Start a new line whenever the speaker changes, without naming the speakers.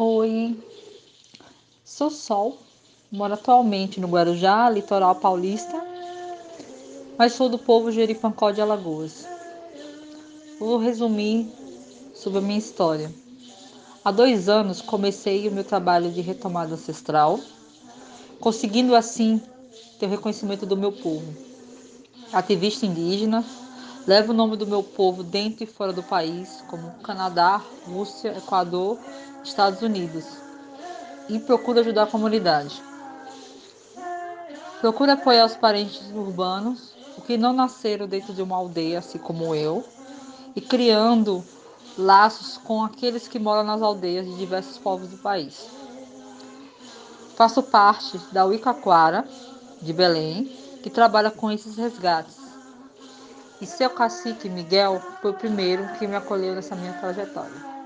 Oi, sou Sol, moro atualmente no Guarujá, litoral paulista, mas sou do povo Jeripancó de Alagoas. Vou resumir sobre a minha história. Há dois anos comecei o meu trabalho de retomada ancestral, conseguindo assim ter o reconhecimento do meu povo. Ativista indígena, levo o nome do meu povo dentro e fora do país, como Canadá, Rússia, Equador, Estados Unidos, e procuro ajudar a comunidade. Procuro apoiar os parentes urbanos, o que não nasceram dentro de uma aldeia, assim como eu, e criando laços com aqueles que moram nas aldeias de diversos povos do país. Faço parte da Uicaquara, de Belém, que trabalha com esses resgates. E seu cacique Miguel foi o primeiro que me acolheu nessa minha trajetória.